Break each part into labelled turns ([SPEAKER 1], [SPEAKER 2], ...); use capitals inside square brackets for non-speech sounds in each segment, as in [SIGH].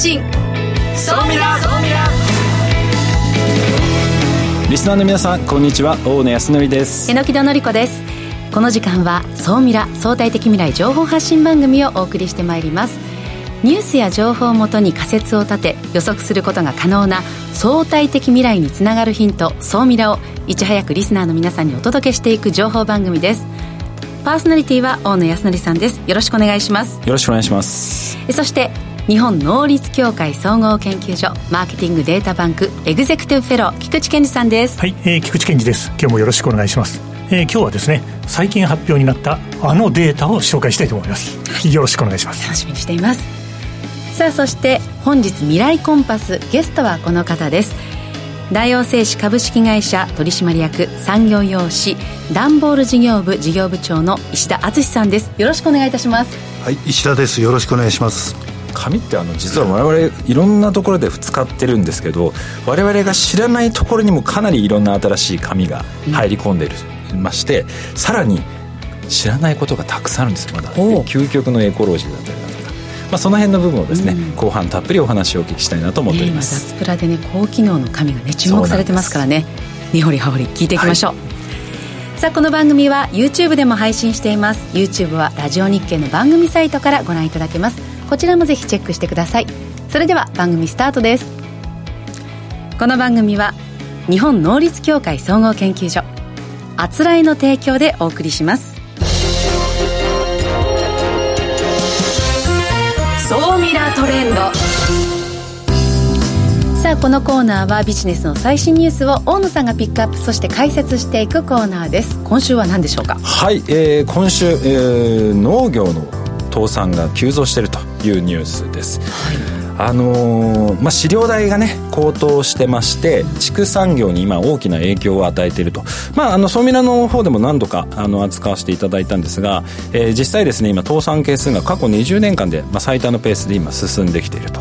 [SPEAKER 1] 信。総ミラ
[SPEAKER 2] リスナーの皆さんこんにちは。大野康則です。
[SPEAKER 3] 榎木戸典子です。この時間は総ミラ相対的未来情報発信番組をお送りしてまいります。ニュースや情報をもとに仮説を立て予測することが可能な相対的未来につながるヒント総ミラをいち早くリスナーの皆さんにお届けしていく情報番組です。パーソナリティは大野康則さんです。よろしくお願いします。
[SPEAKER 2] よろしくお願いします。
[SPEAKER 3] そして日本能率協会総合研究所マーケティングデータバンクエグゼクティブフェロー菊池健二さんです。
[SPEAKER 4] はい、えー、菊池健二です。今日もよろしくお願いします。えー、今日はですね最近発表になったあのデータを紹介したいと思います、はい、よろしくお願いします。
[SPEAKER 3] 楽しみにしています。さあそして本日未来コンパスゲストはこの方です。大王製紙株式会社取締役産業用紙段ボール事業部事業部長の石田敦さんです。よろしくお願いいたします。
[SPEAKER 5] はい石田です。よろしくお願いします
[SPEAKER 2] 紙ってあの実は我々いろんなところで使ってるんですけど我々が知らないところにもかなりいろんな新しい紙が入り込んでいまして、うん、さらに知らないことがたくさんあるんですよまだ。究極のエコロジーだったりだとか、まあ、その辺の部分をですね、うん、後半たっぷりお話をお聞きしたいなと思っております、
[SPEAKER 3] えー、脱プラでね高機能の紙がね注目されてますからね。根掘り葉掘り聞いていきましょう、はい。さあこの番組は YouTube でも配信しています。YouTube はラジオ日経の番組サイトからご覧いただけますこちらもぜひチェックしてください。それでは番組スタートです。この番組は日本能率協会総合研究所あつらいの提供でお送りします。総ミラートレンド。さあこのコーナーはビジネスの最新ニュースを大野さんがピックアップそして解説していくコーナーです。今週は何でしょうか？
[SPEAKER 2] はい、えー、今週、えー、農業の倒産が急増しているというニュースです、はい。あのー、まあ、飼料代がね高騰してまして畜産業に今大きな影響を与えていると、まあ、あのソーミラの方でも何度かあの扱わせていただいたんですが、えー、実際ですね今倒産係数が過去20年間で、まあ、最多のペースで今進んできていると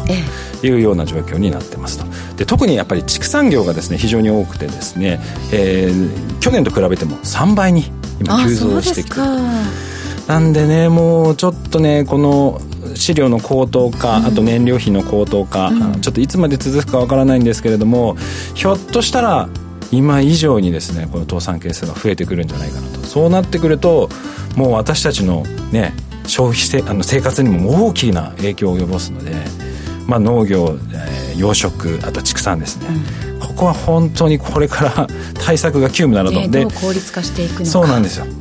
[SPEAKER 2] いうような状況になってますと。で特にやっぱり畜産業がですね非常に多くてですね、えー、去年と比べても3倍に今急増してきているなんでねもうちょっとねこの飼料の高騰化、あと燃料費の高騰化、うん、ちょっといつまで続くかわからないんですけれどもひょっとしたら今以上にですねこの倒産係数が増えてくるんじゃないかなと。そうなってくるともう私たちのね消費せあの生活にも大きな影響を及ぼすので、まあ、農業、えー、養殖あと畜産ですね、うん、ここは本当にこれから対策が急務なの
[SPEAKER 3] で、えー、効率化していく
[SPEAKER 2] そうなんですよ、うん、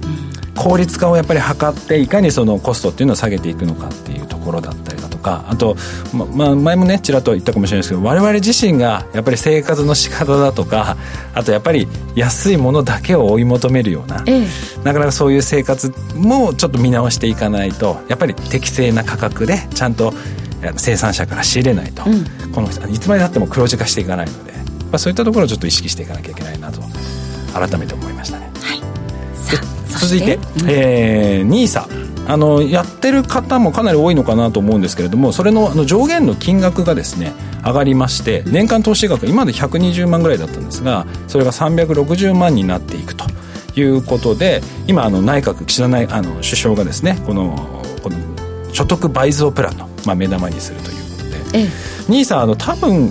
[SPEAKER 2] 効率化をやっぱり図っていかにそのコストっていうのを下げていくのかっていうころだったりだとかあと、ままあ、前もねちらっと言ったかもしれないですけど我々自身がやっぱり生活の仕方だとかあとやっぱり安いものだけを追い求めるような、ええ、なかなかそういう生活もちょっと見直していかないとやっぱり適正な価格でちゃんと生産者から仕入れないと、うん、このいつまでたっても黒字化していかないので、まあ、そういったところをちょっと意識していかなきゃいけないなと改めて思いましたね。はい、続いて、うん、えー、NISA あのやってる方もかなり多いのかなと思うんですけれどもそれのあの上限の金額がですね上がりまして年間投資額今まで120万ぐらいだったんですがそれが360万になっていくということで今あの内閣岸田内あの首相がですねこのこの所得倍増プランの、まあ、目玉にするということで、ええ、兄さんあの多分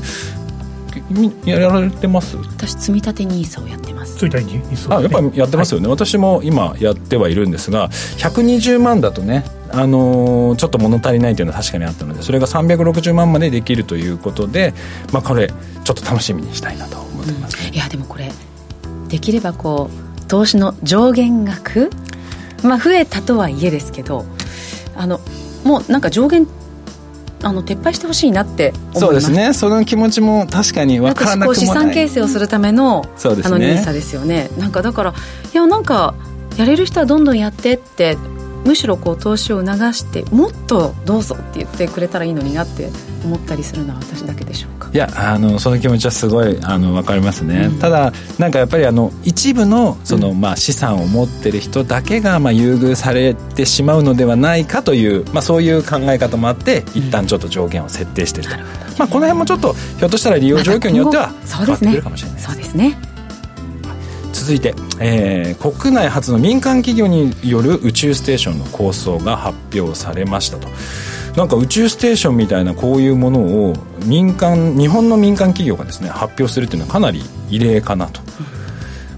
[SPEAKER 2] やられてます？
[SPEAKER 3] 私積み立て NISA をやってます。
[SPEAKER 4] 積み立て NISA、
[SPEAKER 2] ね、あやっぱりやってますよね、はい、私も今やってはいるんですが120万だとねあのー、ちょっと物足りないというのは確かにあったのでそれが360万までできるということで、まあ、これちょっと楽しみにしたいなと思ってます、
[SPEAKER 3] ねうん、いやでもこれできればこう投資の上限額まあ増えたとはいえですけどあのもうなんか上限あの撤廃してほしいなって
[SPEAKER 2] そうですね。その気持ちも確かに分からなくも資
[SPEAKER 3] 産形成をするためのそうです、ね、あの NISA ですよね。なんかだからいやなんかやれる人はどんどんやってってむしろこう投資を促してもっとどうぞって言ってくれたらいいのになって思ったりするのは私だけでしょうか？
[SPEAKER 2] いやあのその気持ちはすごいあの分かりますね、うん、ただなんかやっぱりあの一部のその、うん、まあ、資産を持ってる人だけがまあ優遇されてしまうのではないかという、まあ、そういう考え方もあって一旦ちょっと上限を設定してると、うん、まあ、この辺もちょっとひょっとしたら利用状況によっては変わってくるかもしれない
[SPEAKER 3] そうですね
[SPEAKER 2] 続いて、えー、国内初の民間企業による宇宙ステーションの構想が発表されましたとなんか宇宙ステーションみたいなこういうものを民間日本の民間企業がですね発表するっていうのはかなり異例かなと。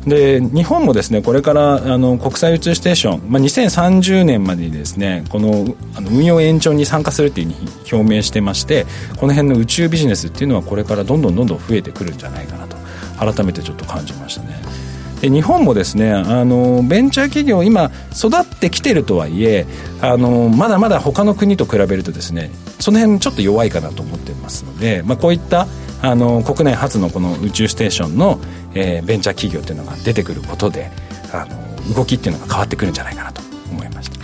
[SPEAKER 2] で日本もですねこれからあの国際宇宙ステーション、まあ、2030年までにですねこのあの運用延長に参加するっていうふうに表明してましてこの辺の宇宙ビジネスっていうのはこれからどんどんどんどん増えてくるんじゃないかなと改めてちょっと感じましたね。で日本もですねあのベンチャー企業今育ってきてるとはいえあのまだまだ他の国と比べるとですねその辺ちょっと弱いかなと思ってますので、まあ、こういったあの国内初のこの宇宙ステーションの、えー、ベンチャー企業っていうのが出てくることであの動きっていうのが変わってくるんじゃないかなと思いました。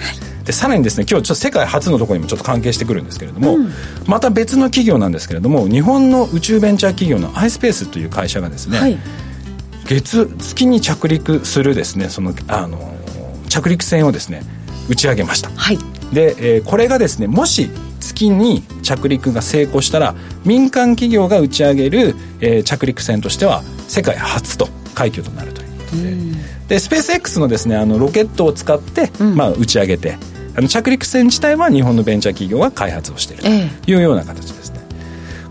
[SPEAKER 2] でさらにですね今日ちょっと世界初のところにもちょっと関係してくるんですけれども、うん、また別の企業なんですけれども日本の宇宙ベンチャー企業の iSpace という会社がですね、はい、月月に着陸するですねそのあの着陸船をですね打ち上げました、はい、で、えー、これがですねもし月に着陸が成功したら民間企業が打ち上げる、えー、着陸船としては世界初と快挙となるということで。でスペース X のですねあのロケットを使って、うん、まあ、打ち上げてあの着陸船自体は日本のベンチャー企業が開発をしているというような形です。ね。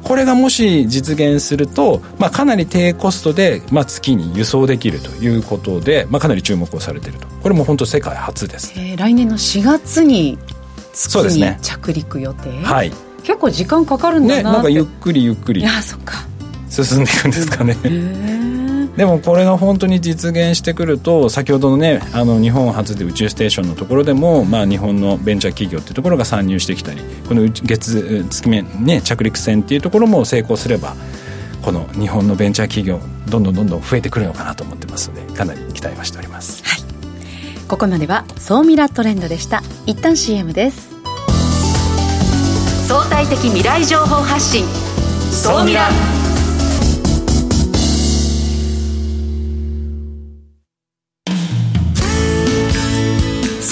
[SPEAKER 2] これがもし実現すると、まあ、かなり低コストで、まあ、月に輸送できるということで、まあ、かなり注目をされていると。これも本当世界初です、
[SPEAKER 3] えー、来年の4月に月に着陸予定、ね、はい。結構時間かかるんだなね
[SPEAKER 2] なんかゆっくりゆっくり
[SPEAKER 3] いやそっか。
[SPEAKER 2] 進んでいくんですかね、でもこれが本当に実現してくると先ほどのねあの日本初で宇宙ステーションのところでも、まあ、日本のベンチャー企業っていうところが参入してきたりこの月月面、ね、着陸船っていうところも成功すればこの日本のベンチャー企業どんどんどんどん増えてくるのかなと思ってます。のでかなり期待はしております、はい、
[SPEAKER 3] ここまでは総ミラトレンドでした一旦 CM です。
[SPEAKER 1] 相対的未来情報発信。総ミラ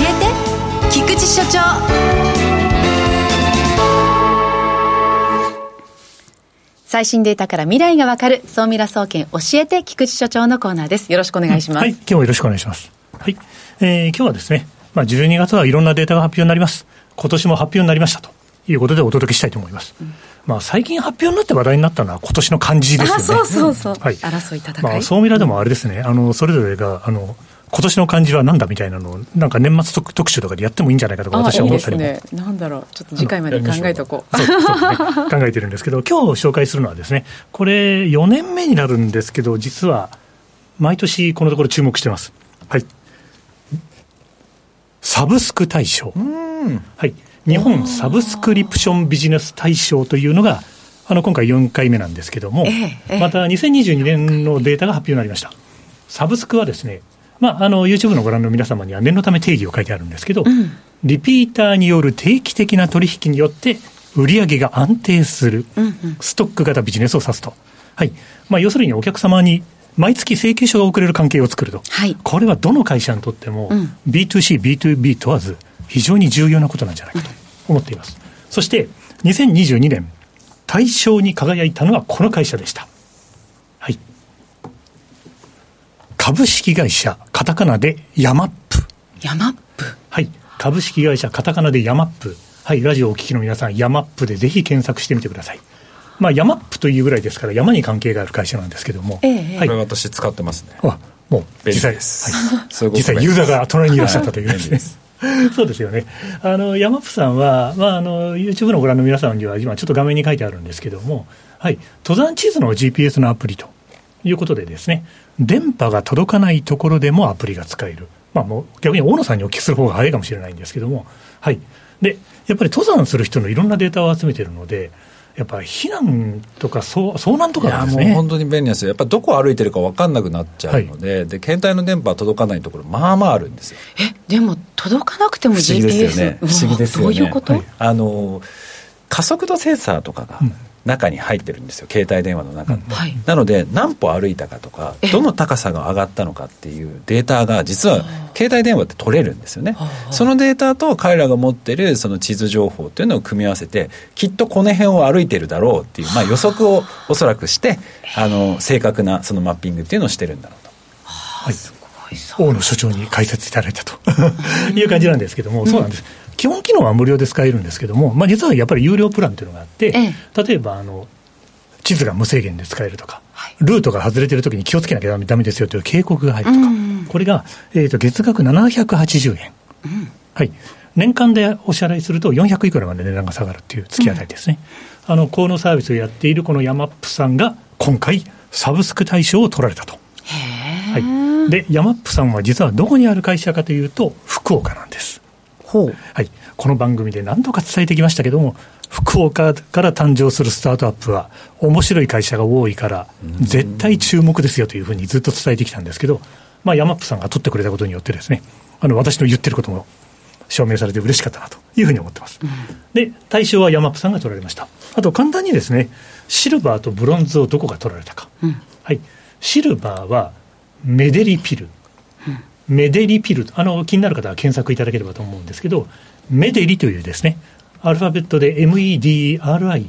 [SPEAKER 1] えて菊池所長。
[SPEAKER 3] 最新データから未来がわかる総ミラ総研教えて菊池所長のコーナーです。よろしくお願いします、はい
[SPEAKER 4] 今日もよろしくお願いします。はい、えー、今日はですねまあ12月はいろんなデータが発表になります。今年も発表になりましたと。いうことでお届けしたいと思います、うん。まあ、最近発表になって話題になったのは今年の漢字ですよね。
[SPEAKER 3] そうそうそう。はい、争い戦い。
[SPEAKER 4] まあ、総ミラでもあれですね、あの、それぞれが、あの、今年の漢字はなんだみたいなのを、なんか年末特集とかでやってもいいんじゃないかとか、私は思ったりも。いい
[SPEAKER 3] ですね。なんだろう、ちょっと次回まで考えとこう。
[SPEAKER 4] そうそうね、[LAUGHS] 考えてるんですけど、今日紹介するのはですね、これ、4年目になるんですけど、実は、毎年このところ注目してます。はい。サブスク大賞。はい。日本サブスクリプションビジネス大賞というのが、あの今回4回目なんですけども、ええ、また2022年のデータが発表になりました。サブスクはですね、まあ、あの YouTube のご覧の皆様には念のため定義を書いてあるんですけど、うん、リピーターによる定期的な取引によって売上が安定する、ストック型ビジネスを指すと。はい。まあ、要するにお客様に毎月請求書が送れる関係を作ると、はい、これはどの会社にとっても、うん、B2C、B2B 問わず、非常に重要なことなんじゃないかと思っています。うん、そして、2022年、大賞に輝いたのはこの会社でした。株式会社カタカナでヤマップ。
[SPEAKER 3] ヤマップ？
[SPEAKER 4] はい。株式会社カタカナでヤマップ。はい。ラジオをお聞きの皆さん、ヤマップでぜひ検索してみてください。まあ、ヤマップというぐらいですから、山に関係がある会社なんですけども。
[SPEAKER 2] ええ、はい。これ私使ってますね。
[SPEAKER 4] あ、もう、実際、はい、実際ユーザーが隣にいらっしゃったという [LAUGHS] ですね。[LAUGHS] そうですよね。あの、ヤマップさんは、まあ、あの、YouTube のご覧の皆さんには、今ちょっと画面に書いてあるんですけども、はい。登山地図の GPS のアプリということでですね、電波が届かないところでもアプリが使える。まあもう逆に大野さんにお聞きする方が早いかもしれないんですけども、はい。で、やっぱり登山する人のいろんなデータを集めているので、やっぱり避難とか遭遭難とか
[SPEAKER 2] ですね。もう本当に便利ですよ。やっぱどこ歩いてるか分かんなくなっちゃうのではい、で携帯の電波届かないところまあまああるんですよ。
[SPEAKER 3] えでも届かなくても
[SPEAKER 2] GPS 不思議ですよね。不思議ですよ
[SPEAKER 3] ね。どういうこと、はい、
[SPEAKER 2] あの加速度センサーとかが、うん中に入ってるんですよ携帯電話の中って、うん。はい、なので何歩歩いたかとかどの高さが上がったのかっていうデータが実は携帯電話って取れるんですよね。そのデータと彼らが持ってるその地図情報っていうのを組み合わせてきっとこの辺を歩いてるだろうっていう、まあ、予測をおそらくしてあの正確なそのマッピングっていうのをしてるんだろうと。
[SPEAKER 4] はい。大野所長に解説いただいたと。[LAUGHS] いう感じなんですけども、そうなんです。基本機能は無料で使えるんですけども、まあ、実はやっぱり有料プランというのがあって、ええ、例えばあの地図が無制限で使えるとか、はい、ルートが外れてるときに気をつけなきゃだめですよという警告が入るとか、うんうん、これが、えーと、月額780円、うん、はい、年間でお支払いすると400いくらまで値段が下がるっていう月当たりですね、うん、あの河野サービスをやっているこのヤマップさんが今回サブスク対象を取られたと。はい、でヤマップさんは実はどこにある会社かというと福岡なんです。はい、この番組で何度か伝えてきましたけども、福岡から誕生するスタートアップは、面白い会社が多いから、絶対注目ですよというふうにずっと伝えてきたんですけど、まあ、ヤマップさんが取ってくれたことによってですね、あの私の言ってることも証明されて嬉しかったなというふうに思ってます。うん、で、対象はヤマップさんが取られました。あと簡単にですね、シルバーとブロンズをどこが取られたか。うん、はい。シルバーはメデリピル。メデリピルあの気になる方は検索いただければと思うんですけど、メデリというですね、アルファベットで MEDRI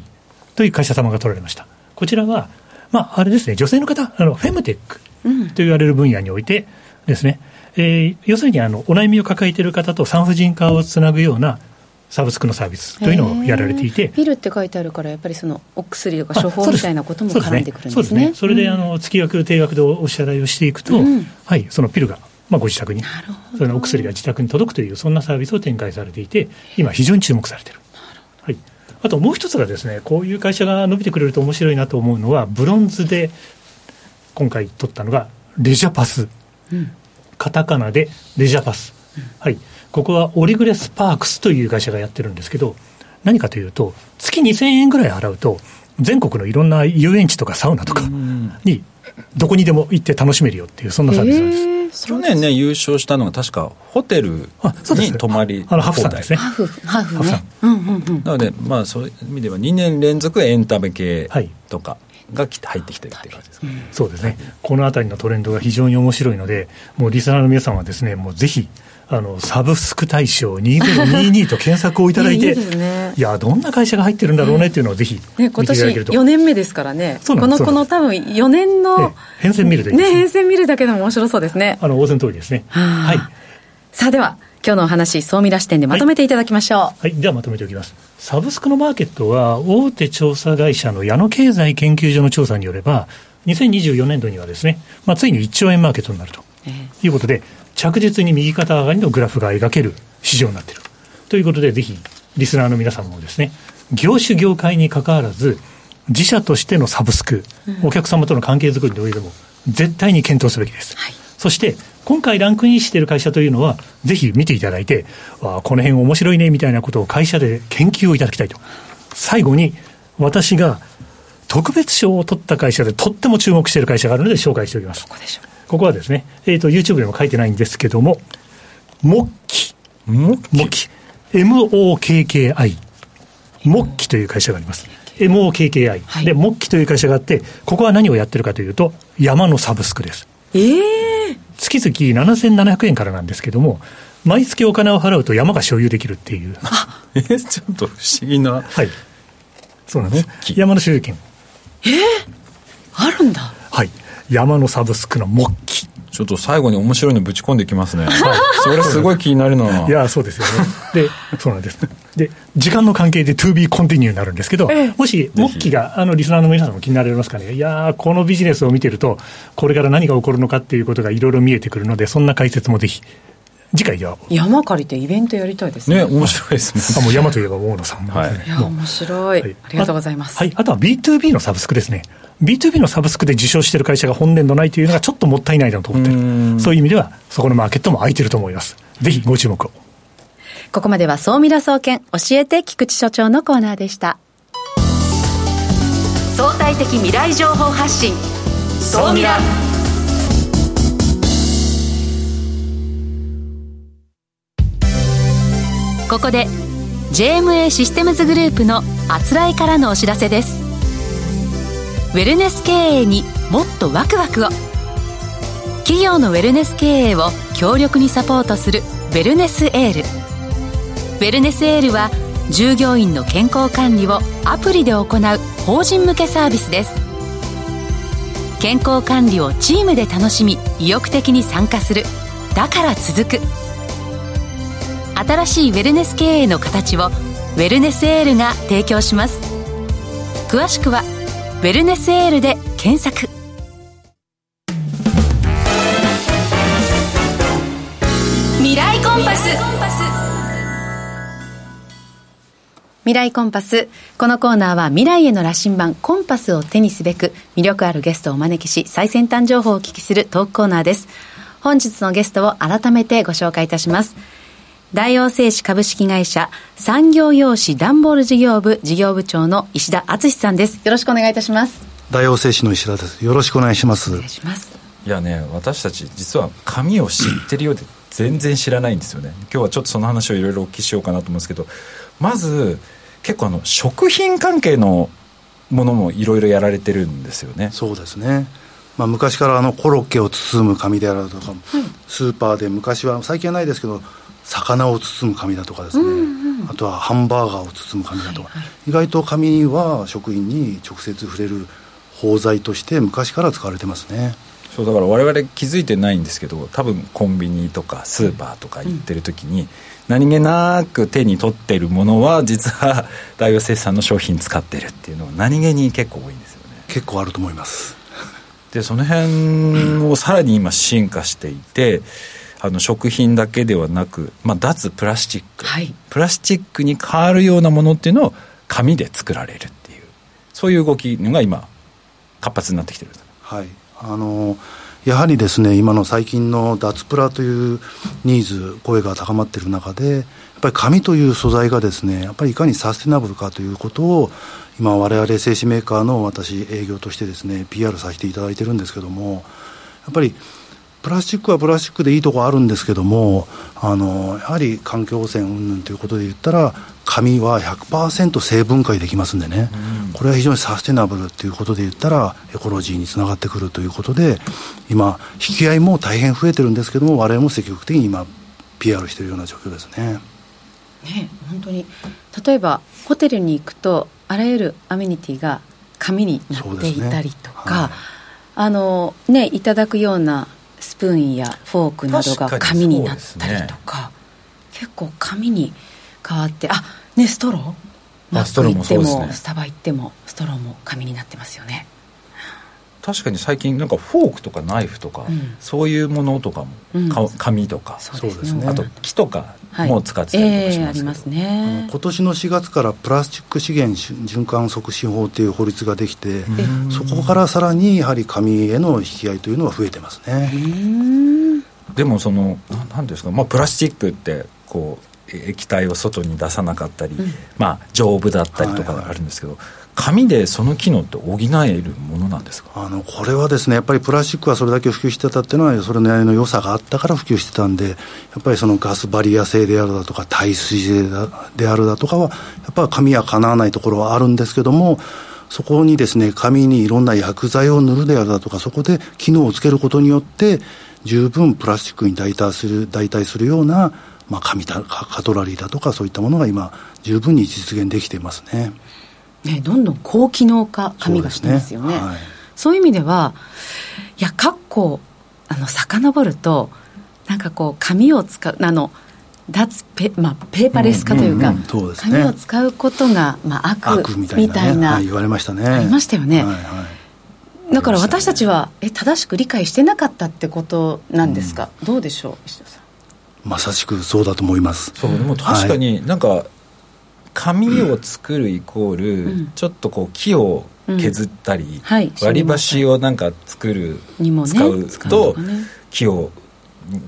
[SPEAKER 4] という会社様が取られました。こちらは、まあ、あれですね、女性の方、あのフェムテックと言われる分野においてですね、うん、えー、要するにあのお悩みを抱えている方と産婦人科をつなぐようなサブスクのサービスというのをやられていて、
[SPEAKER 3] ピルって書いてあるから、やっぱりそのお薬とか処方みたいなことも絡んでくるんですね。そすね。
[SPEAKER 4] それであの月額、定額でお支払いをしていくと、うん、はい、そのピルがまあ、ご自宅に、そのお薬が自宅に届くという、そんなサービスを展開されていて、今、非常に注目されている。はい、あともう一つがですね、こういう会社が伸びてくれると面白いなと思うのは、ブロンズで今回取ったのが、レジャパス。うん、カタカナでレジャパス。うん、はい。ここはオリグレスパークスという会社がやってるんですけど、何かというと、月2000円ぐらい払うと、全国のいろんな遊園地とかサウナとかに、どこにでも行って楽しめるよっていう、そんなサービスなんです。
[SPEAKER 2] 去年ね、優勝したのが確かホテルに泊まり
[SPEAKER 4] あのハフさんですね。
[SPEAKER 3] ハフ、ハフ
[SPEAKER 2] ね。なので、まあ、そういう意味では2年連続エンタメ系とか。が入ってきてるっていう感じですか、
[SPEAKER 4] そうですね、このあたりのトレンドが非常に面白いので、もうリスナーの皆さんはですね、もうぜひ、あのサブスク大賞2022と検索をいただいて、[LAUGHS] いいね、いや、どんな会社が入ってるんだろうねっていうのをぜひ見ていただけると、
[SPEAKER 3] ね、今年4年目ですからね、このこの多分4年の、
[SPEAKER 4] 変遷見るだ
[SPEAKER 3] けね、変遷見るだけでも面白そうですね。
[SPEAKER 4] あの、大前通りですね。はい。
[SPEAKER 3] さあでは、今日のお話、総ミラ視点でまとめていただきましょう。は
[SPEAKER 4] い、はい、ではまとめておきます。サブスクのマーケットは、大手調査会社の矢野経済研究所の調査によれば、2024年度にはですね、まあ、ついに1兆円マーケットになるということで、着実に右肩上がりのグラフが描ける市場になっている。ということで、ぜひ、リスナーの皆さんもですね、業種業界にかかわらず、自社としてのサブスク、お客様との関係づくりにおいても、絶対に検討すべきです。はい、そして、今回ランクインしている会社というのは、ぜひ見ていただいて、あこの辺面白いねみたいなことを会社で研究をいただきたいと。最後に、私が特別賞を取った会社でとっても注目している会社があるので紹介しておきます。ここでしょう？ここはですね、えっ、ー、と、YouTube でも書いてないんですけども、モッキ。モッキ。M-O-K-K-I。モッキという会社があります。MOKKI、はい、で、モッキという会社があって、ここは何をやってるかというと、山のサブスクです。
[SPEAKER 3] ええー、
[SPEAKER 4] 月々7700円からなんですけども、毎月お金を払うと山が所有できるっていう。[LAUGHS]
[SPEAKER 2] えー、ちょっと不思議な。
[SPEAKER 4] はい。そうなんです。山の所有権。
[SPEAKER 3] えー、あるんだ。
[SPEAKER 4] はい。山のサブスクの木器。
[SPEAKER 2] ちょっと最後に面白いのぶち込んできますね。はい、それすごい気になるな。
[SPEAKER 4] いや、そうですよね。で、そうなんです。で、時間の関係で to be continue になるんですけど、ええ、もし、木器が、あの、リスナーの皆さんも気になられますかね。いやこのビジネスを見てると、これから何が起こるのかっていうことがいろいろ見えてくるので、そんな解説もぜひ。次回は
[SPEAKER 3] 山借りてイベントやりたいですね。
[SPEAKER 2] ね、面白いですね。
[SPEAKER 4] あ、もう山といえば大野さん、
[SPEAKER 3] ね、はい。いや、面白い,、はい。ありがとうございます。
[SPEAKER 4] はい。あとは B2B のサブスクですね。B2B のサブスクで受賞している会社が本年度ないというのがちょっともったいないなと思ってる。そういう意味では、そこのマーケットも空いてると思います。ぜひご注目を。
[SPEAKER 3] ここまでは総ミラ総研教えて菊池所長のコーナーでした。
[SPEAKER 1] 相対的未来情報発信総ミラ
[SPEAKER 6] ここで JMA システムズグループのあつらいからのお知らせですウェルネス経営にもっとワクワクを。企業のウェルネス経営を強力にサポートするウェルネスエール。ウェルネスエールは従業員の健康管理をアプリで行う法人向けサービスです。健康管理をチームで楽しみ意欲的に参加する。だから続く。新しいウェルネス経営の形をウェルネスエールが提供します。詳しくは「ウェルネスエール」で検索
[SPEAKER 1] 未来コンパス
[SPEAKER 3] 未来コンパス。このコーナーは未来への羅針盤コンパスを手にすべく魅力あるゲストをお招きし最先端情報をお聞きするトークコーナーです。本日のゲストを改めてご紹介いたします。大王製紙株式会社産業用紙段ボール事業部事業部長の石田敦さんです。よろしくお願いいたします。
[SPEAKER 5] 大王製紙の石田です。よろしくお願いします。
[SPEAKER 3] お願いします。
[SPEAKER 2] いやね私たち実は紙を知ってるようで全然知らないんですよね。今日はちょっとその話をいろいろお聞きしようかなと思うんですけどまず結構あの食品関係のものもいろいろやられてるんですよね。
[SPEAKER 5] そうですね。まあ、昔からあのコロッケを包む紙であるとか、スーパーで昔は最近はないですけど魚を包む紙だとかですね、うんうん、あとはハンバーガーを包む紙だとか、はいはい、意外と紙は食品に直接触れる包材として昔から使われてますね。
[SPEAKER 2] そうだから我々気づいてないんですけど多分コンビニとかスーパーとか行ってる時に、うん、何気なく手に取ってるものは実は [LAUGHS] 大王生産の商品使ってるっていうのは何気に結構多いんですよね。
[SPEAKER 5] 結構あると思います。
[SPEAKER 2] でその辺をさらに今進化していて、あの食品だけではなく、まあ、脱プラスチック、はい、プラスチックに変わるようなものっていうのを紙で作られるっていう。そういう動きが今活発になってきてる
[SPEAKER 5] はい。あのやはりですね今の最近の脱プラというニーズ声が高まっている中でやっぱり紙という素材がですねやっぱりいかにサステナブルかということを今我々製紙メーカーの私営業としてですね PR させていただいてるんですけどもやっぱりプラスチックはプラスチックでいいとこあるんですけどもあのやはり環境汚染云々ということで言ったら紙は100%成分解できますんでね、うん、これは非常にサステナブルということで言ったらエコロジーにつながってくるということで今引き合いも大変増えてるんですけども我々も積極的に今 PR しているような状況ですね。
[SPEAKER 3] ね本当に。例えばホテルに行くとあらゆるアメニティが紙になっていたりとか、ね。はい、あのねいただくようなスプーンやフォークなどが紙になったりとか、ね、結構紙に変わってあねストロー？マック行っても、ね、スタバ行ってもストローも紙になってますよね
[SPEAKER 2] 確かに最近なんかフォークとかナイフとか、うん、そういうものとかも、うん、紙とか。
[SPEAKER 3] そうですね。
[SPEAKER 2] あと木とかも使ってたりとかしますけど、はいえー、あります
[SPEAKER 3] ね。
[SPEAKER 5] 今年の4月からプラスチック資源循環促進法という法律ができてそこからさらにやはり紙への引き合いというのは増えてますね。
[SPEAKER 2] でもその何ですか、まあ、プラスチックってこう液体を外に出さなかったり、うん、まあ丈夫だったりとかあるんですけど、はいはい紙でその機能って補えるものなんですか？
[SPEAKER 5] あのこれはですねやっぱりプラスチックはそれだけ普及してたっていうのはそれなりの良さがあったから普及してたんでやっぱりそのガスバリア性であるだとか耐水性であるだとかはやっぱり紙はかなわないところはあるんですけどもそこにですね紙にいろんな薬剤を塗るであるだとかそこで機能をつけることによって十分プラスチックに代替する代替するような、まあ、紙だカトラリーだとかそういったものが今十分に実現できていますね。
[SPEAKER 3] ね、どんどん高機能化紙がしてますよね。そう、ね。はい、そういう意味ではいや括弧あの遡るとなんかこう紙を使うあの脱ペ,、まあ、ペーパーレス化というか、うんうんうんね、紙を使うことが、まあ、悪
[SPEAKER 5] 悪みたいな、ね。たいな、はい、言われましたね。
[SPEAKER 3] ありましたよね、はいはい、だから私たちはえ正しく理解してなかったってことなんですか、うん、どうでしょう石田さん。
[SPEAKER 5] まさしくそうだと思います。
[SPEAKER 2] そうでも確かになんか、紙を作るイコール、うん、ちょっとこう木を削ったり、うん。はい、割り箸をなんか作る、ね、使うと、ね、木を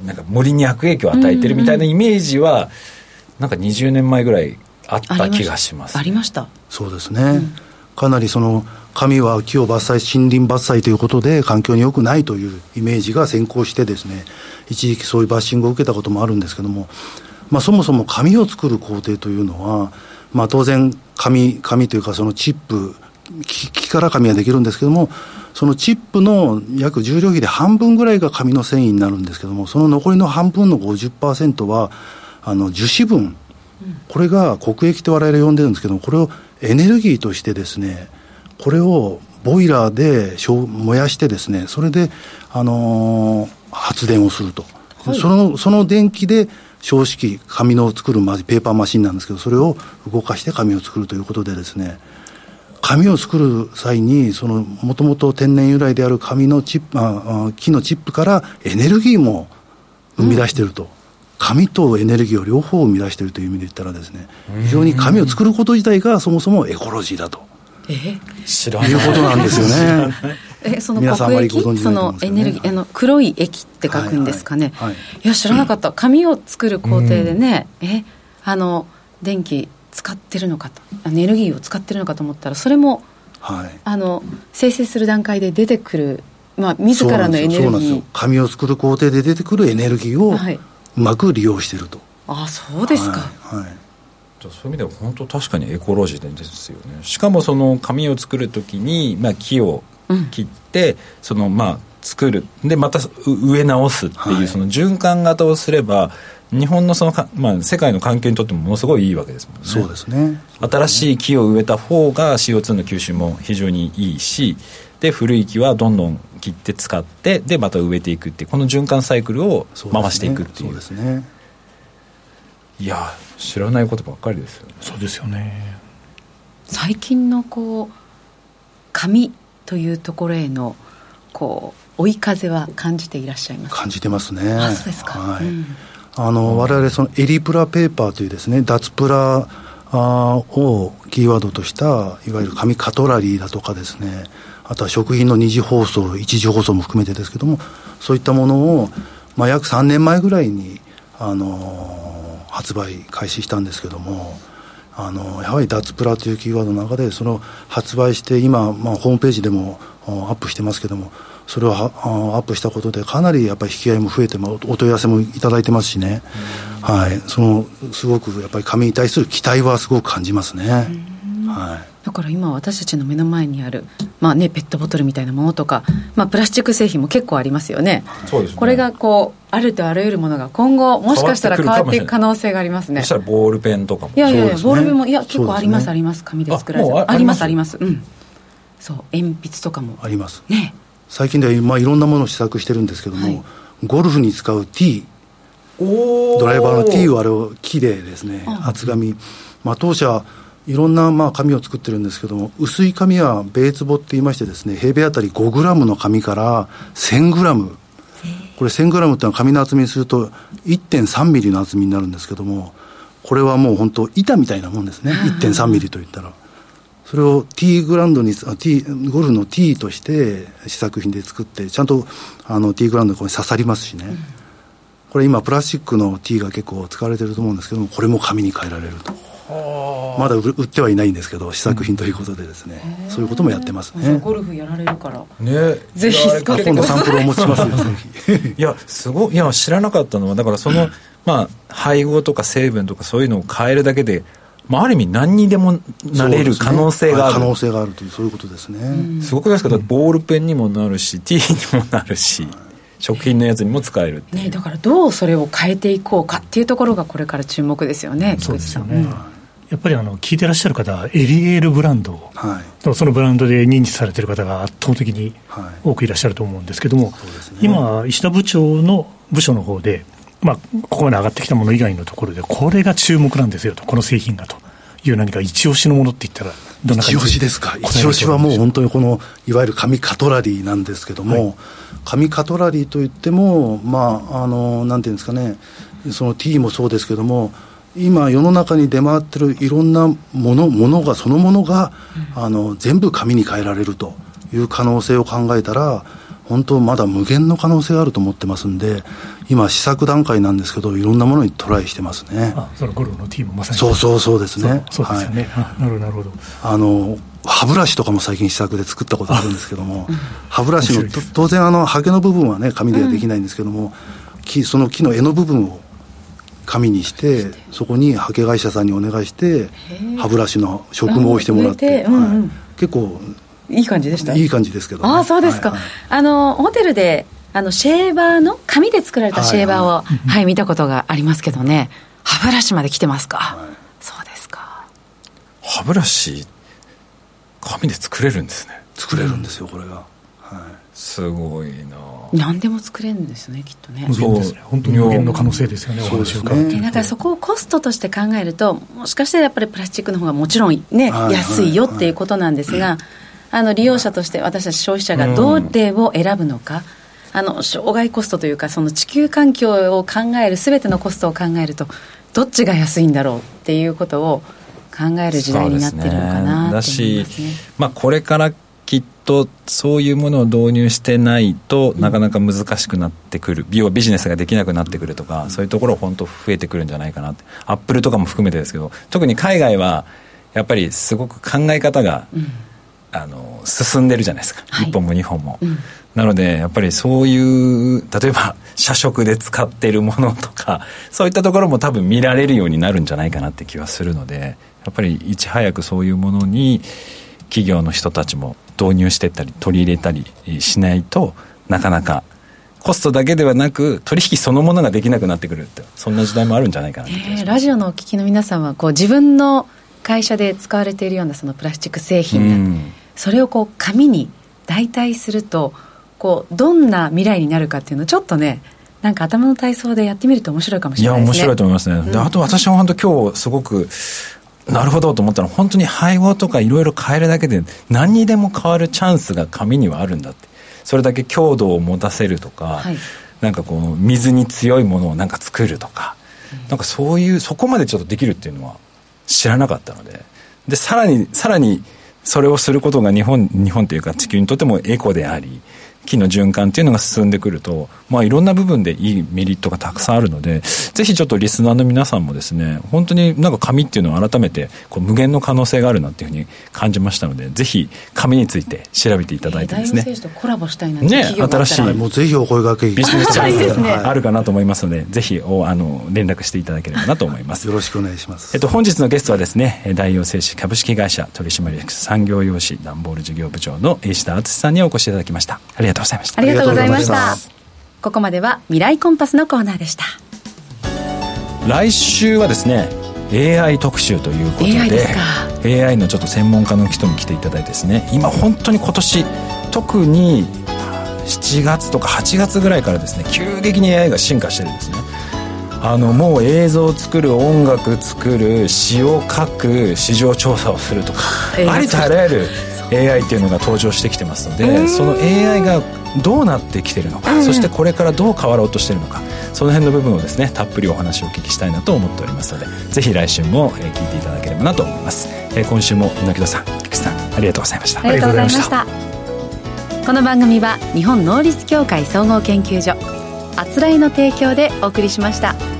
[SPEAKER 2] なんか森に悪影響を与えてるみたいなイメージは、うんうん、なんか20年前ぐらいあった気がします、
[SPEAKER 3] ね、ありました。
[SPEAKER 5] そうですね、うん。かなりその紙は木を伐採森林伐採ということで環境に良くないというイメージが先行してですね一時期そういうバッシングを受けたこともあるんですけども、まあ、そもそも紙を作る工程というのは、まあ、当然紙紙というかそのチップ木から紙ができるんですけどもそのチップの約重量比で半分ぐらいが紙の繊維になるんですけどもその残りの半分の50%はあの樹脂分。これが国益と我々呼んでるんですけどもこれをエネルギーとしてですねこれをボイラーで燃やしてですねそれで、あのー、発電をすると、はい、そのその電気で標識紙の作るペーパーマシンなんですけどそれを動かして紙を作るということでですね紙を作る際にそのもともと天然由来である紙のチップあ木のチップからエネルギーも生み出していると、うん、紙とエネルギーを両方生み出しているという意味で言ったらですね非常に紙を作ること自体がそもそもエコロジーだと。
[SPEAKER 3] え
[SPEAKER 2] 知らない
[SPEAKER 5] いうことなんですよね。
[SPEAKER 3] えその国益、ね、そのエネルギー、あの黒い液って書くんですかね、はい、はい、い。や知らなかった。紙を作る工程でね、うん、えあの電気使ってるのかとエネルギーを使ってるのかと思ったらそれも、はい、あの生成する段階で出てくるまあ自らのエネルギー。
[SPEAKER 5] 紙を作る工程で出てくるエネルギーをうまく利用してると、
[SPEAKER 3] はい、あそうですか、
[SPEAKER 2] はい、はい。そういう意味では本当確かにエコロジーですよね。しかもその紙を作る時に、まあ、木を切って、うん、そのまあ作る。でまた植え直すっていう、その循環型をすれば日本のそのまあ、世界の環境にとってもものすごいいいわけですもんね。
[SPEAKER 5] そうですね。
[SPEAKER 2] 新しい木を植えた方が CO2 の吸収も非常にいいしで古い木はどんどん切って使ってでまた植えていくっていうこの循環サイクルを回していくっていう。
[SPEAKER 5] そうですね。
[SPEAKER 2] いや知らないことばっかりですよね。
[SPEAKER 4] そうですよね。
[SPEAKER 3] 最近のこう紙というところへのこう追い風は感じていらっしゃいます。
[SPEAKER 5] 感じてますね。
[SPEAKER 3] あそうですか、はい、うん。
[SPEAKER 5] あの我々そのエリプラペーパーというですね脱プラをキーワードとしたいわゆる紙カトラリーだとかですねあとは食品の二次包装一次包装も含めてですけどもそういったものを、まあ、約3年前ぐらいにあの発売開始したんですけどもあのやはり脱プラというキーワードの中でその発売して今、まあ、ホームページでもアップしてますけどもそれをアップしたことでかなりやっぱり引き合いも増えてもお問い合わせもいただいてますしね、はい、そのすごくやっぱり紙に対する期待はすごく感じますね。はい、
[SPEAKER 3] だから今私たちの目の前にある、まあね、ペットボトルみたいなものとか、まあ、プラスチック製品も結構ありますよね。そうですね。これがこうあるとあらゆるものが今後もしかしたら変わってい。く可能性がありますね。
[SPEAKER 2] そしたらボールペンとかも
[SPEAKER 3] いやいやいや、ね、ボールペンもいや結構あります、ね、あります紙で作ら。れてありますあります？うん。そう鉛筆とかも。
[SPEAKER 5] あります。
[SPEAKER 3] ね。
[SPEAKER 5] 最近では、まあ、いろんなものを試作してるんですけども、はい、ゴルフに使う T ドライバーの T をあれを木でですね厚紙、まあ、当社いろんなまあ紙を作ってるんですけども薄い紙は米壺って言いましてですね平米あたり5グラムの紙から1000グラム。これ1000グラムっていうのは紙の厚みにすると1.3ミリの厚みになるんですけどもこれはもう本当板みたいなもんですね。1.3ミリといったら。それを T グランドに T ゴルフの T として試作品で作ってちゃんとあの T グランドに刺さりますしね、うん、これ今プラスチックの T が結構使われてると思うんですけどもこれも紙に変えられるとまだ売ってはいないんですけど試作品ということでですね、うん、そういうこともやってますね。
[SPEAKER 3] ゴルフやられるから。
[SPEAKER 2] ね。
[SPEAKER 3] ぜひ
[SPEAKER 5] 今度サンプルお持ちしますよ [LAUGHS]
[SPEAKER 2] いやすごいいや知らなかったのはだからその、まあ配合とか成分とかそういうのを変えるだけでまあ、ある意味何にでもなれる可能性がある、
[SPEAKER 5] ね、可能性があるというそういうことですね。
[SPEAKER 2] すごくですけど、ボールペンにもなるし T にもなるし、食品のやつにも使える
[SPEAKER 3] ね、だからどうそれを変えていこうかっていうところがこれから注目ですよね。
[SPEAKER 4] そうですよね、やっぱりあの聞いてらっしゃる方はエリエールブランド、はい、そのブランドで認知されてる方が圧倒的に多くいらっしゃると思うんですけども、はいね、今石田部長の部署の方でまあ、ここまで上がってきたもの以外のところで、これが注目なんですよと、この製品がという何か一押しのものって言ったら、
[SPEAKER 5] どんな感じ？一押しですか、一押しはもう本当にこのいわゆる紙カトラリーなんですけども、はい、紙カトラリーといっても、まあ、あのなんていうんですかね、その T もそうですけども、今、世の中に出回ってるいろんなものものが、そのものが、うん、あの全部紙に変えられるという可能性を考えたら、本当まだ無限の可能性があると思ってますんで今試作段階なんですけどいろんなものにトライしてますね。
[SPEAKER 4] あそのゴルフのティーもまさに
[SPEAKER 5] そうそうそうですね。
[SPEAKER 4] そうですよね、はい、なるほどなるほど。
[SPEAKER 5] あの歯ブラシとかも最近試作で作ったことあるんですけども、歯ブラシの当然あのハゲの部分はね紙ではできないんですけども、木その木の柄の部分を紙にしてそこにハケ会社さんにお願いして歯ブラシの植毛をしてもらって、うんうんはい、結構
[SPEAKER 3] いい感じでした？
[SPEAKER 5] いい感じですけど、ね、
[SPEAKER 3] ああそうですか、はいはい、あのホテルであのシェーバーの紙で作られたシェーバーを、はい、はいはい、見たことがありますけどね。歯ブラシまで来てますか、はい、そうですか。
[SPEAKER 2] 歯ブラシ紙で作れるんですね。
[SPEAKER 5] 作れるんですよこれが、はい、
[SPEAKER 2] すごいな。
[SPEAKER 3] 何でも作れるんですねきっとね。
[SPEAKER 4] そうですね。本当に無限の可能性ですよねお話を伺
[SPEAKER 3] ってだからそこをコストとして考えるともしかしてやっぱりプラスチックの方がもちろんね、はい、安いよっていうことなんですが、あの利用者として私たち消費者がどれを選ぶのか、あの障害コストというかその地球環境を考えるすべてのコストを考えるとどっちが安いんだろうっていうことを考える時代になってるのかな、ね、だし、
[SPEAKER 2] まあ、これからとそういうものを導入してないとなかなか難しくなってくる。要はビジネスができなくなってくるとかそういうところ本当増えてくるんじゃないかなって。アップルとかも含めてですけど特に海外はやっぱりすごく考え方が、うん、あの進んでるじゃないですか、はい、日本も日本も、うん、なのでやっぱりそういう例えば社食で使ってるものとかそういったところも多分見られるようになるんじゃないかなって気はするのでやっぱりいち早くそういうものに企業の人たちも導入していったり取り入れたりしないとなかなかコストだけではなく取引そのものができなくなってくるってそんな時代もあるんじゃないかな
[SPEAKER 3] えー、ラジオのお聞きの皆さんはこう自分の会社で使われているようなそのプラスチック製品だ、それをこう紙に代替するとこうどんな未来になるかっていうのをちょっとねなんか頭の体操でやってみると面白いかもしれないですね。
[SPEAKER 2] いや面白いと思いますね。うん、であと私も本当今日すごくなるほどと思ったのは本当に配合とかいろいろ変えるだけで何にでも変わるチャンスが紙にはあるんだって。それだけ強度を持たせるとか、はい、なんかこう水に強いものをなんか作るとか、うん、なんかそういうそこまでちょっとできるっていうのは知らなかったので。でさらにさらにそれをすることが日本日本というか地球にとってもエコであり機の循環っていうのが進んでくると、まあ、いろんな部分でいいメリットがたくさんあるのでぜひちょっとリスナーの皆さんもですね本当になんか紙っていうのを改めてこう無限の可能性があるなっていうふうに感じましたのでぜひ紙について調べていただいてですね、えー、
[SPEAKER 3] コラボしたいな
[SPEAKER 2] ね新しい、
[SPEAKER 5] もうぜひお声掛け
[SPEAKER 2] ビジネスチャンスがあるかなと思いますのでぜひおあの連絡していただければなと思います。
[SPEAKER 5] よろしくお願いします、
[SPEAKER 2] えっと、本日のゲストはですね大洋製紙株式会社取締役産業用紙段ボール事業部長の石田敦さんにお越しいただきました。ありがとうございました。
[SPEAKER 3] ありがとうございました。ここまでは未来コンパスのコーナーでした。
[SPEAKER 2] 来週はですね AI 特集ということで AI, AI のちょっと専門家の人に来ていただいてですね今本当に今年特に7月とか8月ぐらいからですね急激に AI が進化してるんですね。あのもう映像を作る音楽作る詩を書く市場調査をするとかありとあらゆる AI っていうのが登場してきてますのでその AI がどうなってきてるのか、そしてこれからどう変わろうとしてるのかその辺の部分をですねたっぷりお話をお聞きしたいなと思っておりますのでぜひ来週も聞いていただければなと思います、え今週も猪木戸さん菊池さんありがとうございました。
[SPEAKER 3] ありがとうございました。この番組は日本能率協会総合研究所あつらいの提供でお送りしました。